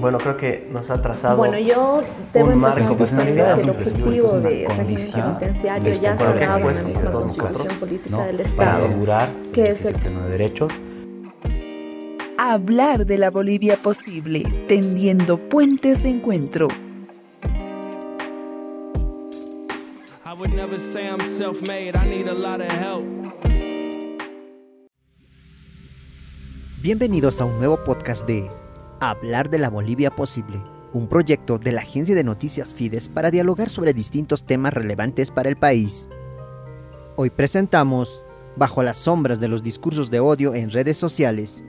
bueno, creo que nos ha trazado Bueno, yo debo un marco bastante que el objetivo es de régimen condición penitenciario ya que sagrado en la Constitución Política ¿no? del Para Estado. asegurar que el es el- pleno de derechos Hablar de la Bolivia posible, tendiendo puentes de encuentro. I would never say I'm self made, I need a lot of help. Bienvenidos a un nuevo podcast de Hablar de la Bolivia Posible, un proyecto de la agencia de noticias Fides para dialogar sobre distintos temas relevantes para el país. Hoy presentamos Bajo las sombras de los discursos de odio en redes sociales.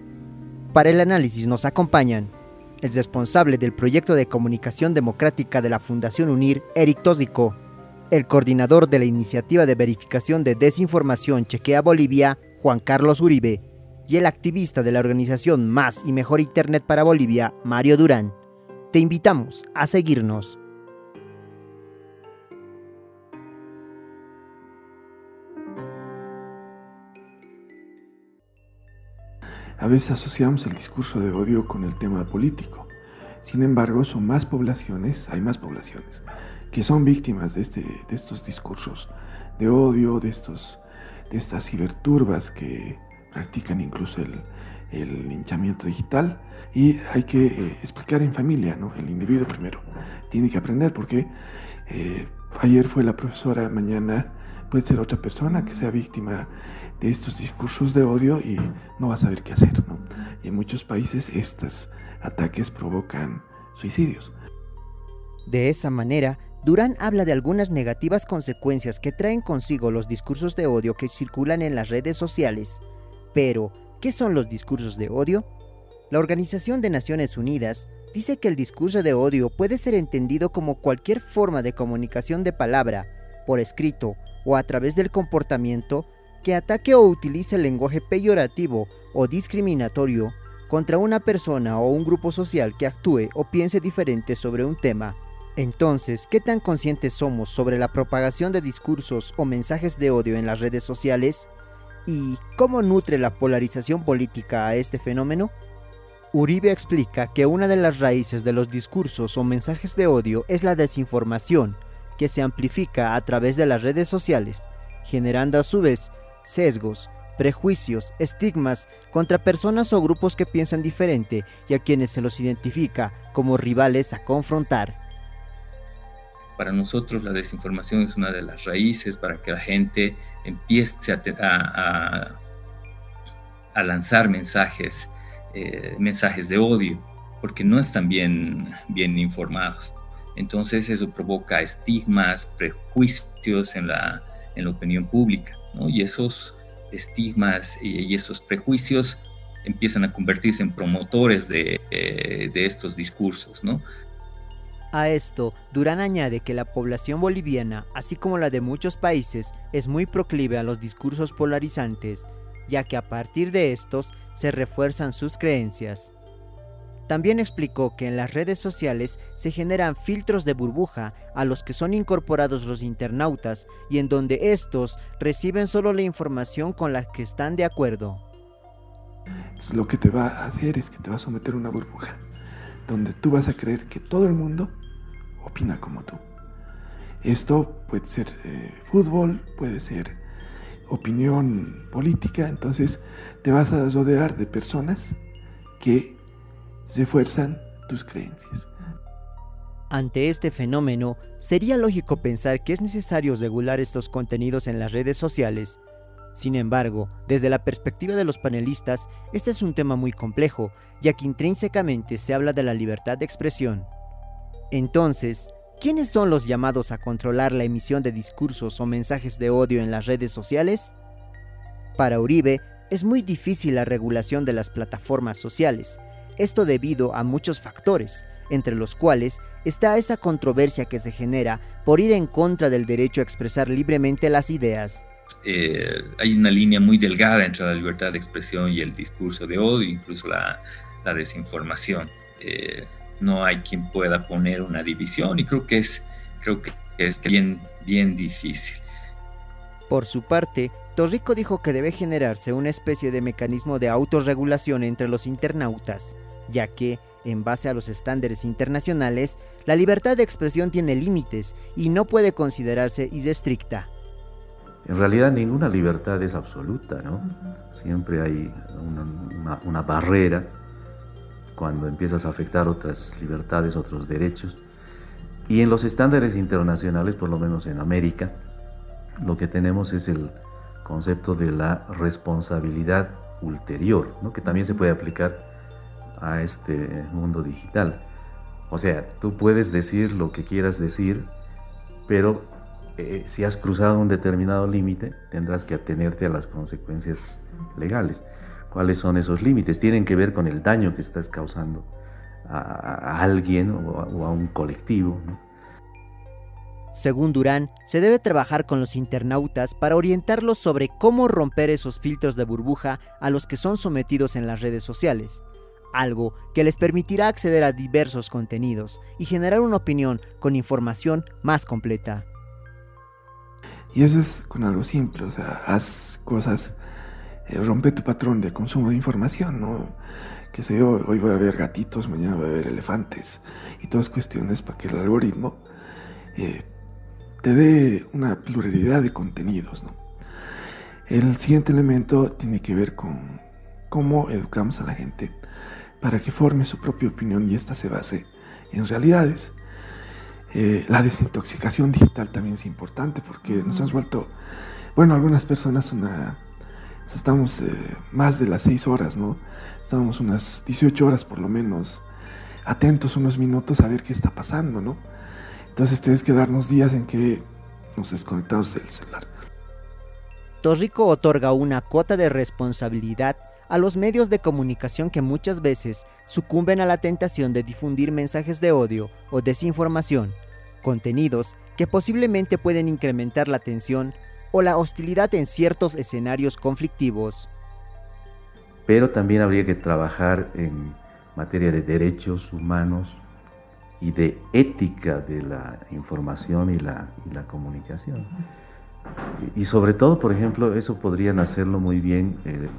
Para el análisis nos acompañan el responsable del proyecto de comunicación democrática de la Fundación UNIR, Eric Tósico, el coordinador de la iniciativa de verificación de desinformación Chequea Bolivia, Juan Carlos Uribe, y el activista de la organización Más y Mejor Internet para Bolivia, Mario Durán. Te invitamos a seguirnos. A veces asociamos el discurso de odio con el tema político. Sin embargo, son más poblaciones, hay más poblaciones, que son víctimas de, este, de estos discursos de odio, de, estos, de estas ciberturbas que practican incluso el, el linchamiento digital. Y hay que eh, explicar en familia, ¿no? El individuo primero tiene que aprender porque eh, ayer fue la profesora, mañana puede ser otra persona que sea víctima de estos discursos de odio y no va a saber qué hacer. ¿no? Y en muchos países estos ataques provocan suicidios. De esa manera, Durán habla de algunas negativas consecuencias que traen consigo los discursos de odio que circulan en las redes sociales. Pero, ¿qué son los discursos de odio? La Organización de Naciones Unidas dice que el discurso de odio puede ser entendido como cualquier forma de comunicación de palabra, por escrito o a través del comportamiento que ataque o utilice el lenguaje peyorativo o discriminatorio contra una persona o un grupo social que actúe o piense diferente sobre un tema. Entonces, ¿qué tan conscientes somos sobre la propagación de discursos o mensajes de odio en las redes sociales? ¿Y cómo nutre la polarización política a este fenómeno? Uribe explica que una de las raíces de los discursos o mensajes de odio es la desinformación, que se amplifica a través de las redes sociales, generando a su vez sesgos, prejuicios, estigmas contra personas o grupos que piensan diferente y a quienes se los identifica como rivales a confrontar. Para nosotros la desinformación es una de las raíces para que la gente empiece a, lanzar mensajes, eh, mensajes de odio, porque no están bien, bien informados. Entonces eso provoca estigmas, prejuicios en la, en la opinión pública, ¿no? y esos estigmas y, y, esos prejuicios empiezan a convertirse en promotores de, eh, de estos discursos, ¿no? A esto, Durán añade que la población boliviana, así como la de muchos países, es muy proclive a los discursos polarizantes, ya que a partir de estos se refuerzan sus creencias. También explicó que en las redes sociales se generan filtros de burbuja a los que son incorporados los internautas y en donde estos reciben solo la información con la que están de acuerdo. Lo que te va a hacer es que te va a someter a una burbuja donde tú vas a creer que todo el mundo opina como tú. Esto puede ser eh, fútbol, puede ser opinión política, entonces te vas a rodear de personas que refuerzan tus creencias. Ante este fenómeno, sería lógico pensar que es necesario regular estos contenidos en las redes sociales. Sin embargo, desde la perspectiva de los panelistas, este es un tema muy complejo, ya que intrínsecamente se habla de la libertad de expresión. Entonces, ¿quiénes son los llamados a controlar la emisión de discursos o mensajes de odio en las redes sociales? Para Uribe, es muy difícil la regulación de las plataformas sociales, esto debido a muchos factores, entre los cuales está esa controversia que se genera por ir en contra del derecho a expresar libremente las ideas. Eh, hay una línea muy delgada entre la libertad de expresión y el discurso de odio, incluso la, desinformación. Eh, no hay quien pueda poner una división y creo que es, creo que es bien, bien difícil. Por su parte, Torrico dijo que debe generarse una especie de mecanismo de autorregulación entre los internautas, ya que, en base a los estándares internacionales, la libertad de expresión tiene límites y no puede considerarse irrestricta. En realidad ninguna libertad es absoluta, ¿no? Siempre hay una, una barrera cuando empiezas a afectar otras libertades, otros derechos. Y en los estándares internacionales, por lo menos en América, lo que tenemos es el concepto de la responsabilidad ulterior, ¿no? que también se puede aplicar a este mundo digital. O sea, tú puedes decir lo que quieras decir, pero eh, si has cruzado un determinado límite, tendrás que atenerte a las consecuencias legales. ¿Cuáles son esos límites? Tienen que ver con el daño que estás causando a, alguien o a, un colectivo. Según Durán, se debe trabajar con los internautas para orientarlos sobre cómo romper esos filtros de burbuja a los que son sometidos en las redes sociales, algo que les permitirá acceder a diversos contenidos y generar una opinión con información más completa. Y eso es con algo simple, o sea, haz cosas, eh, rompe tu patrón de consumo de información, ¿no? Que sé yo, hoy voy a ver gatitos, mañana voy a ver elefantes y todas cuestiones para que el algoritmo eh, te dé una pluralidad de contenidos, ¿no? El siguiente elemento tiene que ver con cómo educamos a la gente para que forme su propia opinión y ésta se base en realidades. Eh, la desintoxicación digital también es importante porque nos hemos vuelto, bueno, algunas personas una, estamos eh, más de las 6 horas, ¿no? Estamos unas 18 horas por lo menos atentos unos minutos a ver qué está pasando, ¿no? Entonces tienes que darnos días en que nos desconectamos del celular. Torrico otorga una cuota de responsabilidad a los medios de comunicación que muchas veces sucumben a la tentación de difundir mensajes de odio o desinformación, contenidos que posiblemente pueden incrementar la tensión o la hostilidad en ciertos escenarios conflictivos. Pero también habría que trabajar en materia de derechos humanos y de ética de la información y la, comunicación. Y, sobre todo, por ejemplo, eso podrían hacerlo muy bien eh,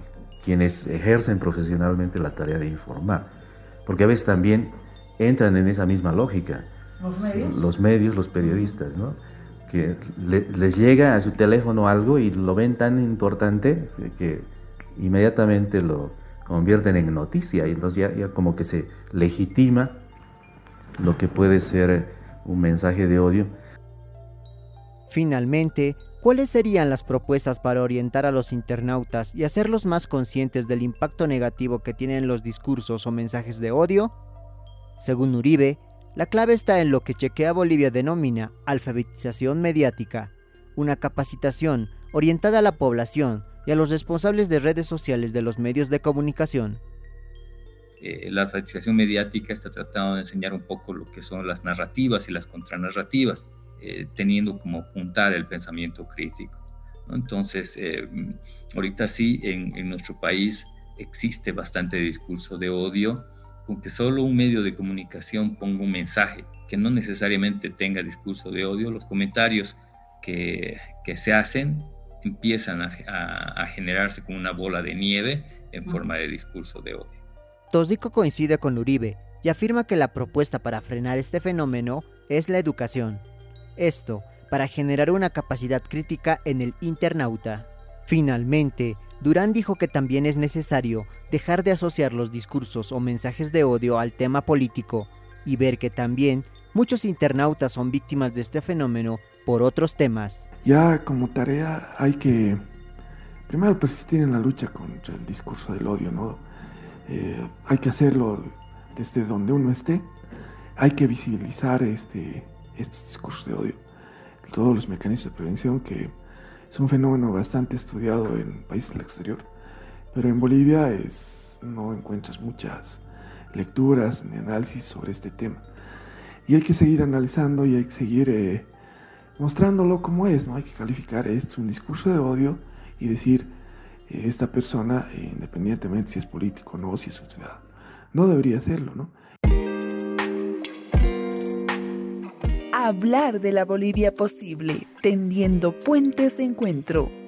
quienes ejercen profesionalmente la tarea de informar, porque a veces también entran en esa misma lógica. ¿Los medios? Los periodistas, ¿no? Que les llega a su teléfono algo y lo ven tan importante que, inmediatamente lo convierten en noticia y entonces ya como que se legitima lo que puede ser un mensaje de odio. Finalmente, ¿Cuáles serían las propuestas para orientar a los internautas y hacerlos más conscientes del impacto negativo que tienen los discursos o mensajes de odio? Según Uribe, la clave está en lo que Chequea Bolivia denomina alfabetización mediática, una capacitación orientada a la población y a los responsables de redes sociales de los medios de comunicación. Eh, la alfabetización mediática está tratando de enseñar un poco lo que son las narrativas y las contranarrativas eh, teniendo como puntal el pensamiento crítico. Entonces, eh, ahorita sí, en, nuestro país existe bastante discurso de odio, con que solo un medio de comunicación ponga un mensaje que no necesariamente tenga discurso de odio, los comentarios que, que se hacen empiezan a, a, generarse como una bola de nieve en forma de discurso de odio. Tosico coincide con Uribe y afirma que la propuesta para frenar este fenómeno es la educación. Esto para generar una capacidad crítica en el internauta. Finalmente, Durán dijo que también es necesario dejar de asociar los discursos o mensajes de odio al tema político y ver que también muchos internautas son víctimas de este fenómeno por otros temas. Ya como tarea hay que primero persistir en la lucha contra el discurso del odio, ¿no? Eh, hay que hacerlo desde donde uno esté, hay que visibilizar este, estos discursos de odio, todos los mecanismos de prevención, que es un fenómeno bastante estudiado en países del exterior, pero en Bolivia es, no encuentras muchas lecturas ni análisis sobre este tema. Y hay que seguir analizando y hay que seguir eh, mostrándolo como es, ¿no? Hay que calificar esto un discurso de odio y decir, eh, esta persona, independientemente si es político o no, si es ciudadano, no debería hacerlo, ¿no? Hablar de la Bolivia posible, tendiendo puentes de encuentro.